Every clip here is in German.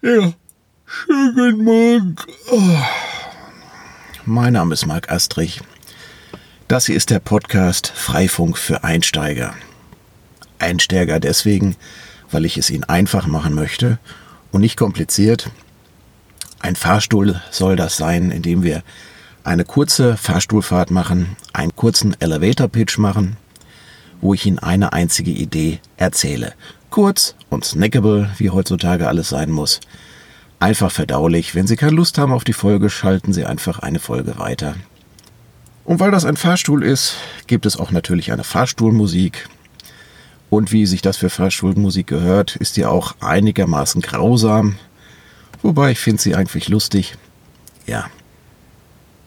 Ja, schönen guten Morgen. Oh. Mein Name ist Marc Astrich. Das hier ist der Podcast Freifunk für Einsteiger. Einsteiger deswegen, weil ich es Ihnen einfach machen möchte und nicht kompliziert. Ein Fahrstuhl soll das sein, in dem wir eine kurze Fahrstuhlfahrt machen, einen kurzen Elevator Pitch machen, wo ich Ihnen eine einzige Idee erzähle. Kurz und snackable, wie heutzutage alles sein muss. Einfach verdaulich. Wenn Sie keine Lust haben auf die Folge, schalten Sie einfach eine Folge weiter. Und weil das ein Fahrstuhl ist, gibt es auch natürlich eine Fahrstuhlmusik. Und wie sich das für Fahrstuhlmusik gehört, ist die auch einigermaßen grausam. Wobei ich finde sie eigentlich lustig. Ja,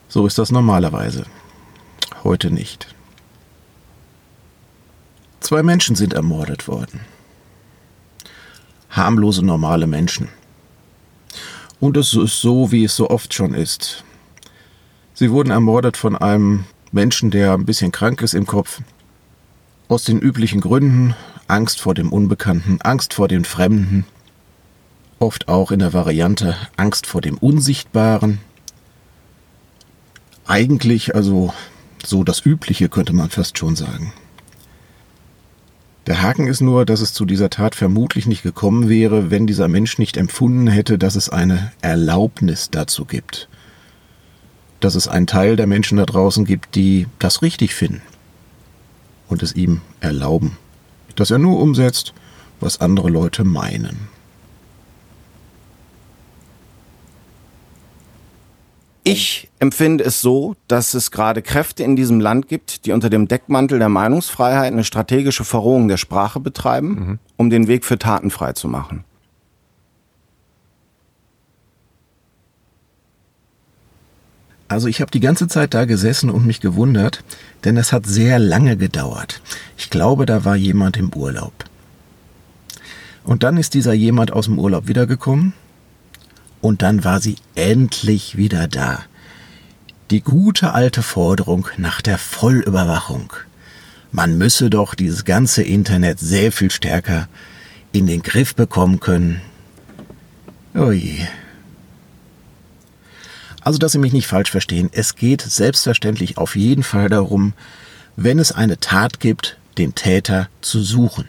so ist das normalerweise. Heute nicht. Zwei Menschen sind ermordet worden. Harmlose, normale Menschen. Und es ist so, wie es so oft schon ist. Sie wurden ermordet von einem Menschen, der ein bisschen krank ist im Kopf. Aus den üblichen Gründen. Angst vor dem Unbekannten, Angst vor dem Fremden. Oft auch in der Variante Angst vor dem Unsichtbaren eigentlich also so das Übliche, könnte man fast schon sagen. Der Haken ist nur, dass es zu dieser Tat vermutlich nicht gekommen wäre, wenn dieser Mensch nicht empfunden hätte, dass es eine Erlaubnis dazu gibt. Dass es einen Teil der Menschen da draußen gibt, die das richtig finden und es ihm erlauben. Dass er nur umsetzt, was andere Leute meinen. Ich empfinde es so, dass es gerade Kräfte in diesem Land gibt, die unter dem Deckmantel der Meinungsfreiheit eine strategische Verrohung der Sprache betreiben, mhm. um den Weg für Taten frei zu machen. Also ich habe die ganze Zeit da gesessen und mich gewundert, denn es hat sehr lange gedauert. Ich glaube, da war jemand im Urlaub. Und dann ist dieser jemand aus dem Urlaub wiedergekommen und dann war sie endlich wieder da. Die gute alte Forderung nach der Vollüberwachung. Man müsse doch dieses ganze Internet sehr viel stärker in den Griff bekommen können. Ui. Also, dass Sie mich nicht falsch verstehen, es geht selbstverständlich auf jeden Fall darum, wenn es eine Tat gibt, den Täter zu suchen.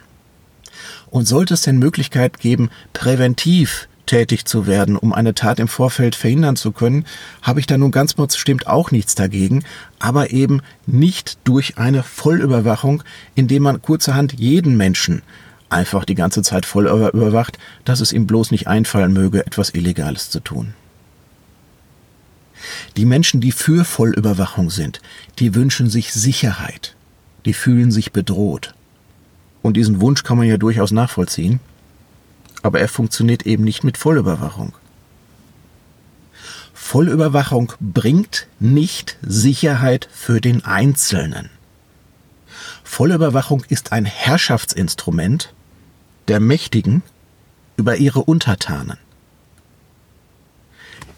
Und sollte es denn Möglichkeit geben, präventiv tätig zu werden, um eine Tat im Vorfeld verhindern zu können, habe ich da nun ganz bestimmt auch nichts dagegen, aber eben nicht durch eine Vollüberwachung, indem man kurzerhand jeden Menschen einfach die ganze Zeit voll überwacht, dass es ihm bloß nicht einfallen möge, etwas Illegales zu tun. Die Menschen, die für Vollüberwachung sind, die wünschen sich Sicherheit, die fühlen sich bedroht. Und diesen Wunsch kann man ja durchaus nachvollziehen aber er funktioniert eben nicht mit Vollüberwachung. Vollüberwachung bringt nicht Sicherheit für den Einzelnen. Vollüberwachung ist ein Herrschaftsinstrument der Mächtigen über ihre Untertanen.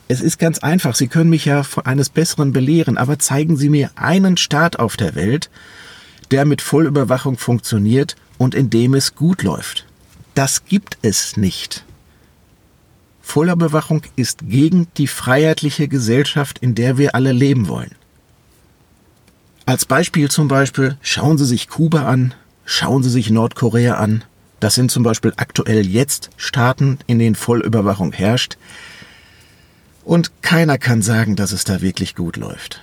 Es ist ganz einfach, Sie können mich ja eines Besseren belehren, aber zeigen Sie mir einen Staat auf der Welt, der mit Vollüberwachung funktioniert und in dem es gut läuft. Das gibt es nicht. Vollbewachung ist gegen die freiheitliche Gesellschaft, in der wir alle leben wollen. Als Beispiel zum Beispiel schauen Sie sich Kuba an, schauen Sie sich Nordkorea an. Das sind zum Beispiel aktuell jetzt Staaten, in denen Vollüberwachung herrscht. Und keiner kann sagen, dass es da wirklich gut läuft.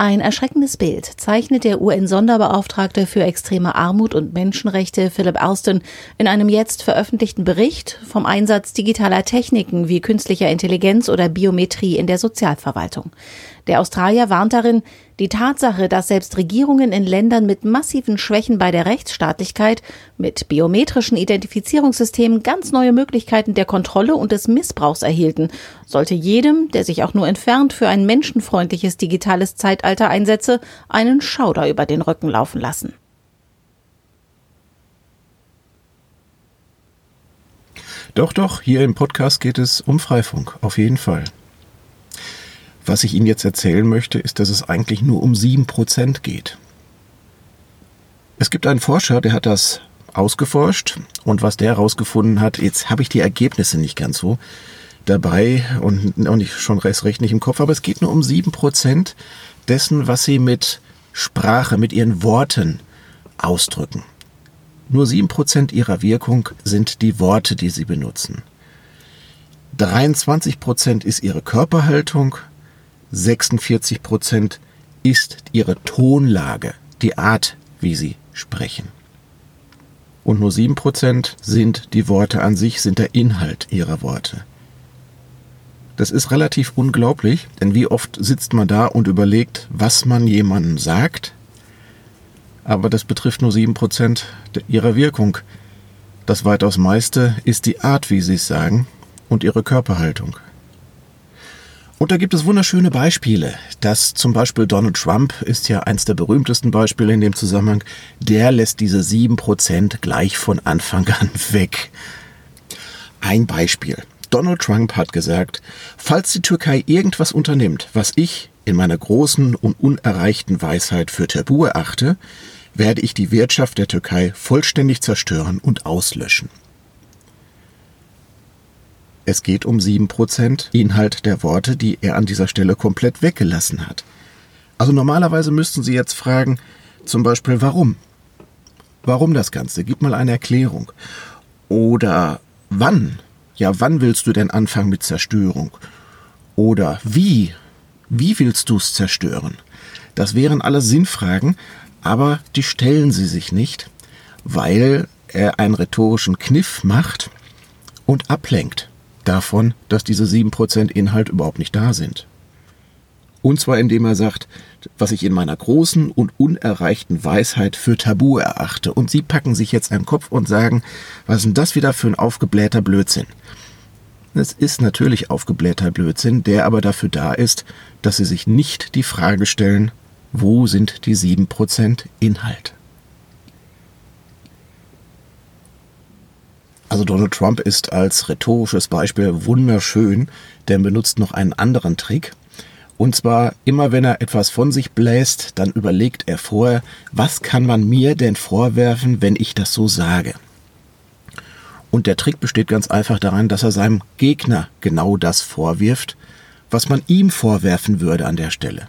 Ein erschreckendes Bild zeichnet der UN-Sonderbeauftragte für extreme Armut und Menschenrechte Philip Alston in einem jetzt veröffentlichten Bericht vom Einsatz digitaler Techniken wie künstlicher Intelligenz oder Biometrie in der Sozialverwaltung. Der Australier warnt darin, die Tatsache, dass selbst Regierungen in Ländern mit massiven Schwächen bei der Rechtsstaatlichkeit mit biometrischen Identifizierungssystemen ganz neue Möglichkeiten der Kontrolle und des Missbrauchs erhielten, sollte jedem, der sich auch nur entfernt für ein menschenfreundliches digitales Zeitalter einsetze, einen Schauder über den Rücken laufen lassen. Doch, doch, hier im Podcast geht es um Freifunk, auf jeden Fall. Was ich Ihnen jetzt erzählen möchte, ist, dass es eigentlich nur um 7% geht. Es gibt einen Forscher, der hat das ausgeforscht und was der herausgefunden hat, jetzt habe ich die Ergebnisse nicht ganz so dabei und auch nicht schon recht nicht im Kopf, aber es geht nur um 7% dessen, was Sie mit Sprache, mit Ihren Worten ausdrücken. Nur 7% Ihrer Wirkung sind die Worte, die Sie benutzen. 23% ist Ihre Körperhaltung, 46% ist Ihre Tonlage, die Art, wie Sie sprechen. Und nur 7% sind die Worte an sich, sind der Inhalt Ihrer Worte. Das ist relativ unglaublich, denn wie oft sitzt man da und überlegt, was man jemandem sagt, aber das betrifft nur 7% ihrer Wirkung. Das weitaus meiste ist die Art, wie sie es sagen und ihre Körperhaltung. Und da gibt es wunderschöne Beispiele. Das zum Beispiel Donald Trump ist ja eins der berühmtesten Beispiele in dem Zusammenhang. Der lässt diese 7% gleich von Anfang an weg. Ein Beispiel. Donald Trump hat gesagt, falls die Türkei irgendwas unternimmt, was ich in meiner großen und unerreichten Weisheit für tabu erachte, werde ich die Wirtschaft der Türkei vollständig zerstören und auslöschen. Es geht um 7% Inhalt der Worte, die er an dieser Stelle komplett weggelassen hat. Also normalerweise müssten Sie jetzt fragen, zum Beispiel warum? Warum das Ganze? Gib mal eine Erklärung. Oder wann? Ja, wann willst du denn anfangen mit Zerstörung? Oder wie? Wie willst du es zerstören? Das wären alle Sinnfragen, aber die stellen sie sich nicht, weil er einen rhetorischen Kniff macht und ablenkt davon, dass diese 7% Inhalt überhaupt nicht da sind. Und zwar indem er sagt, was ich in meiner großen und unerreichten Weisheit für tabu erachte. Und sie packen sich jetzt einen Kopf und sagen, was ist denn das wieder für ein aufgeblähter Blödsinn? Es ist natürlich aufgeblähter Blödsinn, der aber dafür da ist, dass sie sich nicht die Frage stellen, wo sind die 7% Inhalt? Also Donald Trump ist als rhetorisches Beispiel wunderschön, denn benutzt noch einen anderen Trick. Und zwar immer wenn er etwas von sich bläst, dann überlegt er vorher, was kann man mir denn vorwerfen, wenn ich das so sage? Und der Trick besteht ganz einfach daran, dass er seinem Gegner genau das vorwirft, was man ihm vorwerfen würde an der Stelle.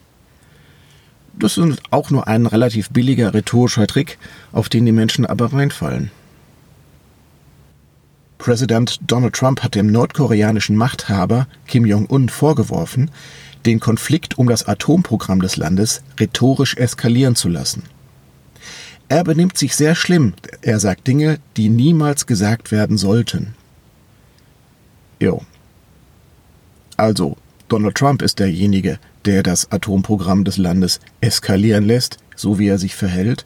Das ist auch nur ein relativ billiger rhetorischer Trick, auf den die Menschen aber reinfallen. Präsident Donald Trump hat dem nordkoreanischen Machthaber Kim Jong-un vorgeworfen, den Konflikt um das Atomprogramm des Landes rhetorisch eskalieren zu lassen. Er benimmt sich sehr schlimm, er sagt Dinge, die niemals gesagt werden sollten. Jo. Also, Donald Trump ist derjenige, der das Atomprogramm des Landes eskalieren lässt, so wie er sich verhält,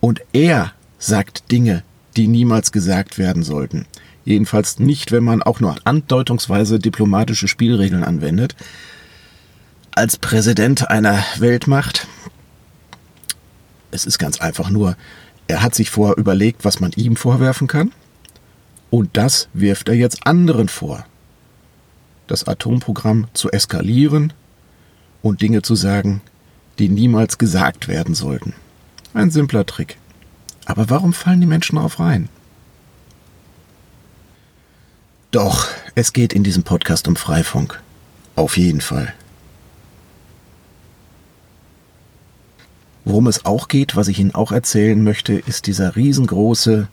und er sagt Dinge, die niemals gesagt werden sollten. Jedenfalls nicht, wenn man auch nur andeutungsweise diplomatische Spielregeln anwendet. Als Präsident einer Weltmacht, es ist ganz einfach nur, er hat sich vorher überlegt, was man ihm vorwerfen kann. Und das wirft er jetzt anderen vor. Das Atomprogramm zu eskalieren und Dinge zu sagen, die niemals gesagt werden sollten. Ein simpler Trick. Aber warum fallen die Menschen darauf rein? Doch, es geht in diesem Podcast um Freifunk. Auf jeden Fall. Worum es auch geht, was ich Ihnen auch erzählen möchte, ist dieser riesengroße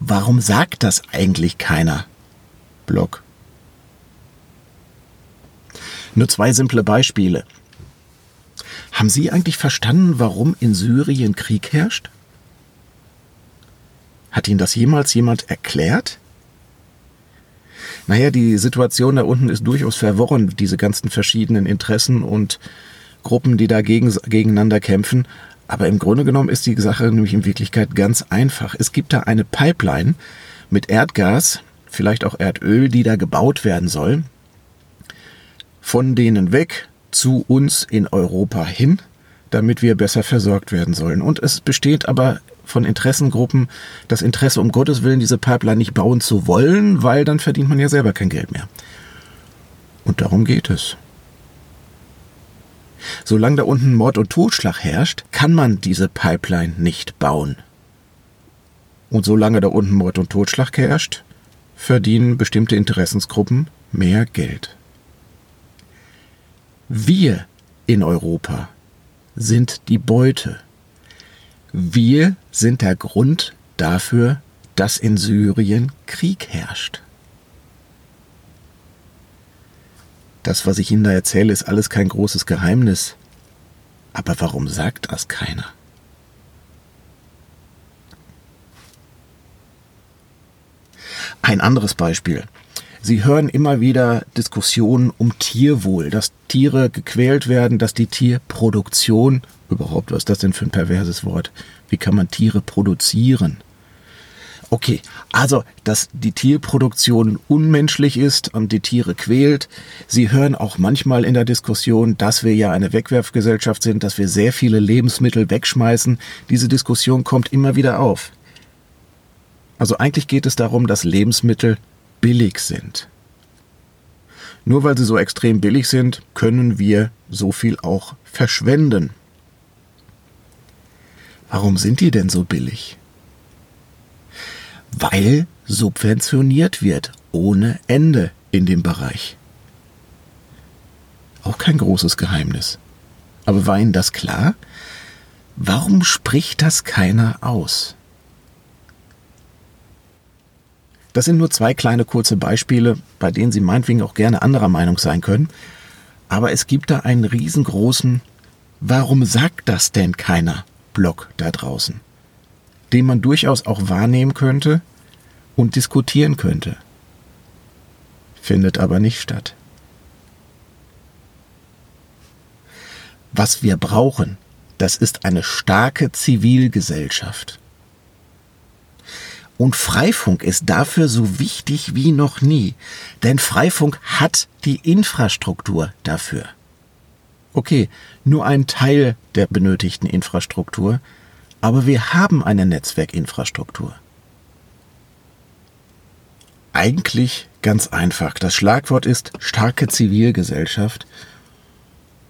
Warum sagt das eigentlich keiner? Blog. Nur zwei simple Beispiele. Haben Sie eigentlich verstanden, warum in Syrien Krieg herrscht? Hat Ihnen das jemals jemand erklärt? Naja, die Situation da unten ist durchaus verworren, diese ganzen verschiedenen Interessen und Gruppen, die da gegen, gegeneinander kämpfen. Aber im Grunde genommen ist die Sache nämlich in Wirklichkeit ganz einfach. Es gibt da eine Pipeline mit Erdgas, vielleicht auch Erdöl, die da gebaut werden soll. Von denen weg zu uns in Europa hin, damit wir besser versorgt werden sollen. Und es besteht aber von Interessengruppen das Interesse, um Gottes Willen diese Pipeline nicht bauen zu wollen, weil dann verdient man ja selber kein Geld mehr. Und darum geht es. Solange da unten Mord und Totschlag herrscht, kann man diese Pipeline nicht bauen. Und solange da unten Mord und Totschlag herrscht, verdienen bestimmte Interessensgruppen mehr Geld. Wir in Europa sind die Beute. Wir sind der Grund dafür, dass in Syrien Krieg herrscht. Das, was ich Ihnen da erzähle, ist alles kein großes Geheimnis. Aber warum sagt das keiner? Ein anderes Beispiel. Sie hören immer wieder Diskussionen um Tierwohl, dass Tiere gequält werden, dass die Tierproduktion, überhaupt, was ist das denn für ein perverses Wort? Wie kann man Tiere produzieren? Okay, also, dass die Tierproduktion unmenschlich ist und die Tiere quält. Sie hören auch manchmal in der Diskussion, dass wir ja eine Wegwerfgesellschaft sind, dass wir sehr viele Lebensmittel wegschmeißen. Diese Diskussion kommt immer wieder auf. Also eigentlich geht es darum, dass Lebensmittel billig sind. Nur weil sie so extrem billig sind, können wir so viel auch verschwenden. Warum sind die denn so billig? Weil subventioniert wird ohne Ende in dem Bereich. Auch kein großes Geheimnis. Aber war Ihnen das klar? Warum spricht das keiner aus? Das sind nur zwei kleine kurze Beispiele, bei denen Sie meinetwegen auch gerne anderer Meinung sein können. Aber es gibt da einen riesengroßen Warum sagt das denn keiner Block da draußen? Den man durchaus auch wahrnehmen könnte und diskutieren könnte. Findet aber nicht statt. Was wir brauchen, das ist eine starke Zivilgesellschaft. Und Freifunk ist dafür so wichtig wie noch nie, denn Freifunk hat die Infrastruktur dafür. Okay, nur ein Teil der benötigten Infrastruktur, aber wir haben eine Netzwerkinfrastruktur. Eigentlich ganz einfach. Das Schlagwort ist starke Zivilgesellschaft.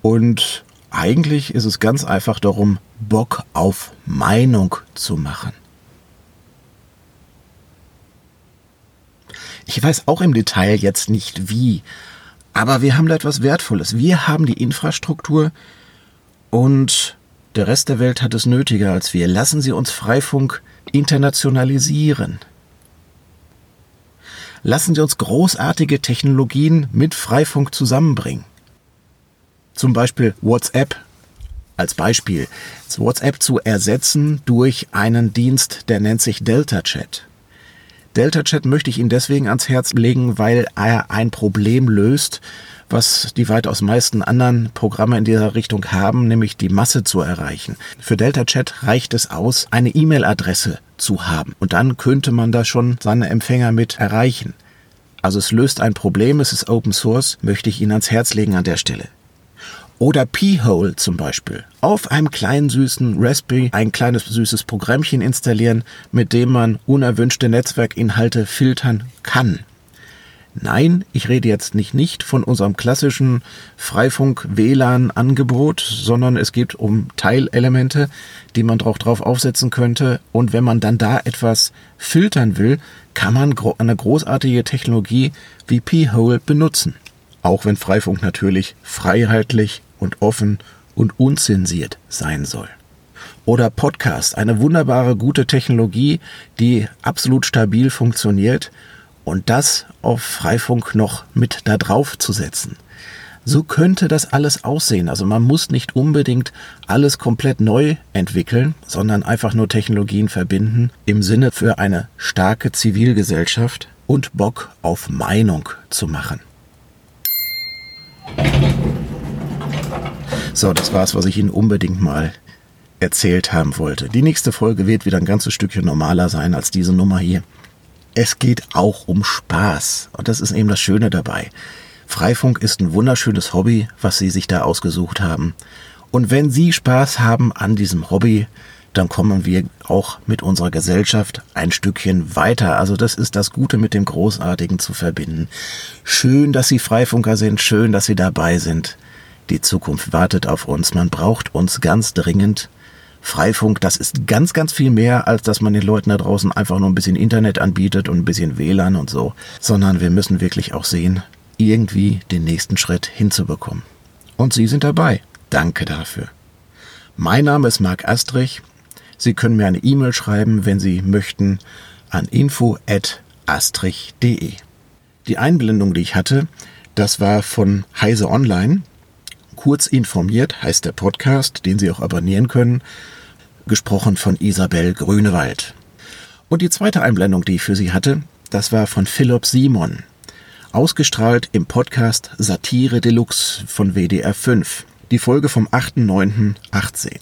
Und eigentlich ist es ganz einfach darum, Bock auf Meinung zu machen. Ich weiß auch im Detail jetzt nicht wie, aber wir haben da etwas Wertvolles. Wir haben die Infrastruktur und der Rest der Welt hat es nötiger als wir. Lassen Sie uns Freifunk internationalisieren. Lassen Sie uns großartige Technologien mit Freifunk zusammenbringen. Zum Beispiel WhatsApp als Beispiel. WhatsApp zu ersetzen durch einen Dienst, der nennt sich Delta Chat. Delta Chat möchte ich Ihnen deswegen ans Herz legen, weil er ein Problem löst, was die weitaus meisten anderen Programme in dieser Richtung haben, nämlich die Masse zu erreichen. Für Delta Chat reicht es aus, eine E-Mail-Adresse zu haben und dann könnte man da schon seine Empfänger mit erreichen. Also es löst ein Problem, es ist Open Source, möchte ich Ihnen ans Herz legen an der Stelle. Oder P-Hole zum Beispiel. Auf einem kleinen süßen Raspberry ein kleines süßes Programmchen installieren, mit dem man unerwünschte Netzwerkinhalte filtern kann. Nein, ich rede jetzt nicht, nicht von unserem klassischen Freifunk-WLAN-Angebot, sondern es geht um Teilelemente, die man drauf, drauf aufsetzen könnte. Und wenn man dann da etwas filtern will, kann man eine großartige Technologie wie P-Hole benutzen. Auch wenn Freifunk natürlich freiheitlich und offen und unzensiert sein soll. Oder Podcast, eine wunderbare, gute Technologie, die absolut stabil funktioniert und das auf Freifunk noch mit da drauf zu setzen. So könnte das alles aussehen. Also man muss nicht unbedingt alles komplett neu entwickeln, sondern einfach nur Technologien verbinden im Sinne für eine starke Zivilgesellschaft und Bock auf Meinung zu machen. So, das war's, was ich Ihnen unbedingt mal erzählt haben wollte. Die nächste Folge wird wieder ein ganzes Stückchen normaler sein als diese Nummer hier es geht auch um Spaß. Und das ist eben das Schöne dabei. Freifunk ist ein wunderschönes Hobby, was Sie sich da ausgesucht haben. Und wenn Sie Spaß haben an diesem Hobby, dann kommen wir auch mit unserer Gesellschaft ein Stückchen weiter. Also das ist das Gute mit dem Großartigen zu verbinden. Schön, dass Sie Freifunker sind, schön, dass Sie dabei sind. Die Zukunft wartet auf uns. Man braucht uns ganz dringend. Freifunk, das ist ganz, ganz viel mehr, als dass man den Leuten da draußen einfach nur ein bisschen Internet anbietet und ein bisschen WLAN und so, sondern wir müssen wirklich auch sehen, irgendwie den nächsten Schritt hinzubekommen. Und Sie sind dabei. Danke dafür. Mein Name ist Marc Astrich. Sie können mir eine E-Mail schreiben, wenn Sie möchten, an info.astrich.de. Die Einblendung, die ich hatte, das war von Heise Online. Kurz informiert heißt der Podcast, den Sie auch abonnieren können, gesprochen von Isabel Grünewald. Und die zweite Einblendung, die ich für Sie hatte, das war von Philipp Simon, ausgestrahlt im Podcast Satire Deluxe von WDR 5, die Folge vom 8.9.18.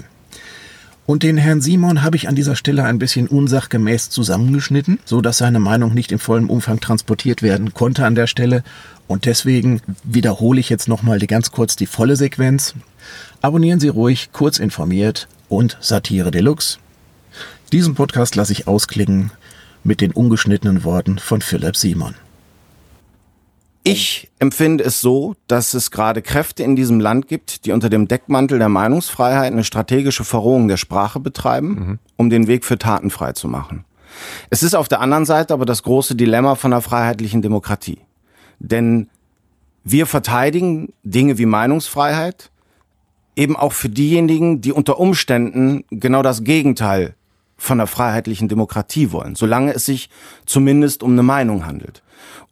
Und den Herrn Simon habe ich an dieser Stelle ein bisschen unsachgemäß zusammengeschnitten, so dass seine Meinung nicht im vollen Umfang transportiert werden konnte an der Stelle. Und deswegen wiederhole ich jetzt nochmal ganz kurz die volle Sequenz. Abonnieren Sie ruhig, kurz informiert und Satire Deluxe. Diesen Podcast lasse ich ausklingen mit den ungeschnittenen Worten von Philipp Simon. Ich empfinde es so, dass es gerade Kräfte in diesem Land gibt, die unter dem Deckmantel der Meinungsfreiheit eine strategische Verrohung der Sprache betreiben, mhm. um den Weg für Taten frei zu machen. Es ist auf der anderen Seite aber das große Dilemma von der freiheitlichen Demokratie. Denn wir verteidigen Dinge wie Meinungsfreiheit eben auch für diejenigen, die unter Umständen genau das Gegenteil von der freiheitlichen Demokratie wollen, solange es sich zumindest um eine Meinung handelt.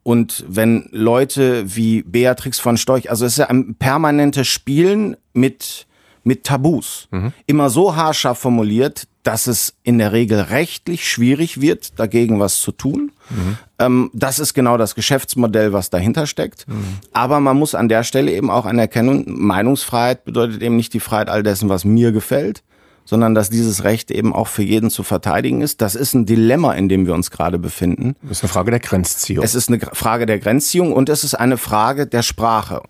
Und wenn Leute wie Beatrix von Storch, also es ist ja ein permanentes Spielen mit, mit Tabus, mhm. immer so haarscharf formuliert, dass es in der Regel rechtlich schwierig wird, dagegen was zu tun. Mhm. Ähm, das ist genau das Geschäftsmodell, was dahinter steckt. Mhm. Aber man muss an der Stelle eben auch anerkennen, Meinungsfreiheit bedeutet eben nicht die Freiheit all dessen, was mir gefällt, sondern dass dieses Recht eben auch für jeden zu verteidigen ist. Das ist ein Dilemma, in dem wir uns gerade befinden. Das ist eine Frage der Grenzziehung. Es ist eine Frage der Grenzziehung und es ist eine Frage der Sprache.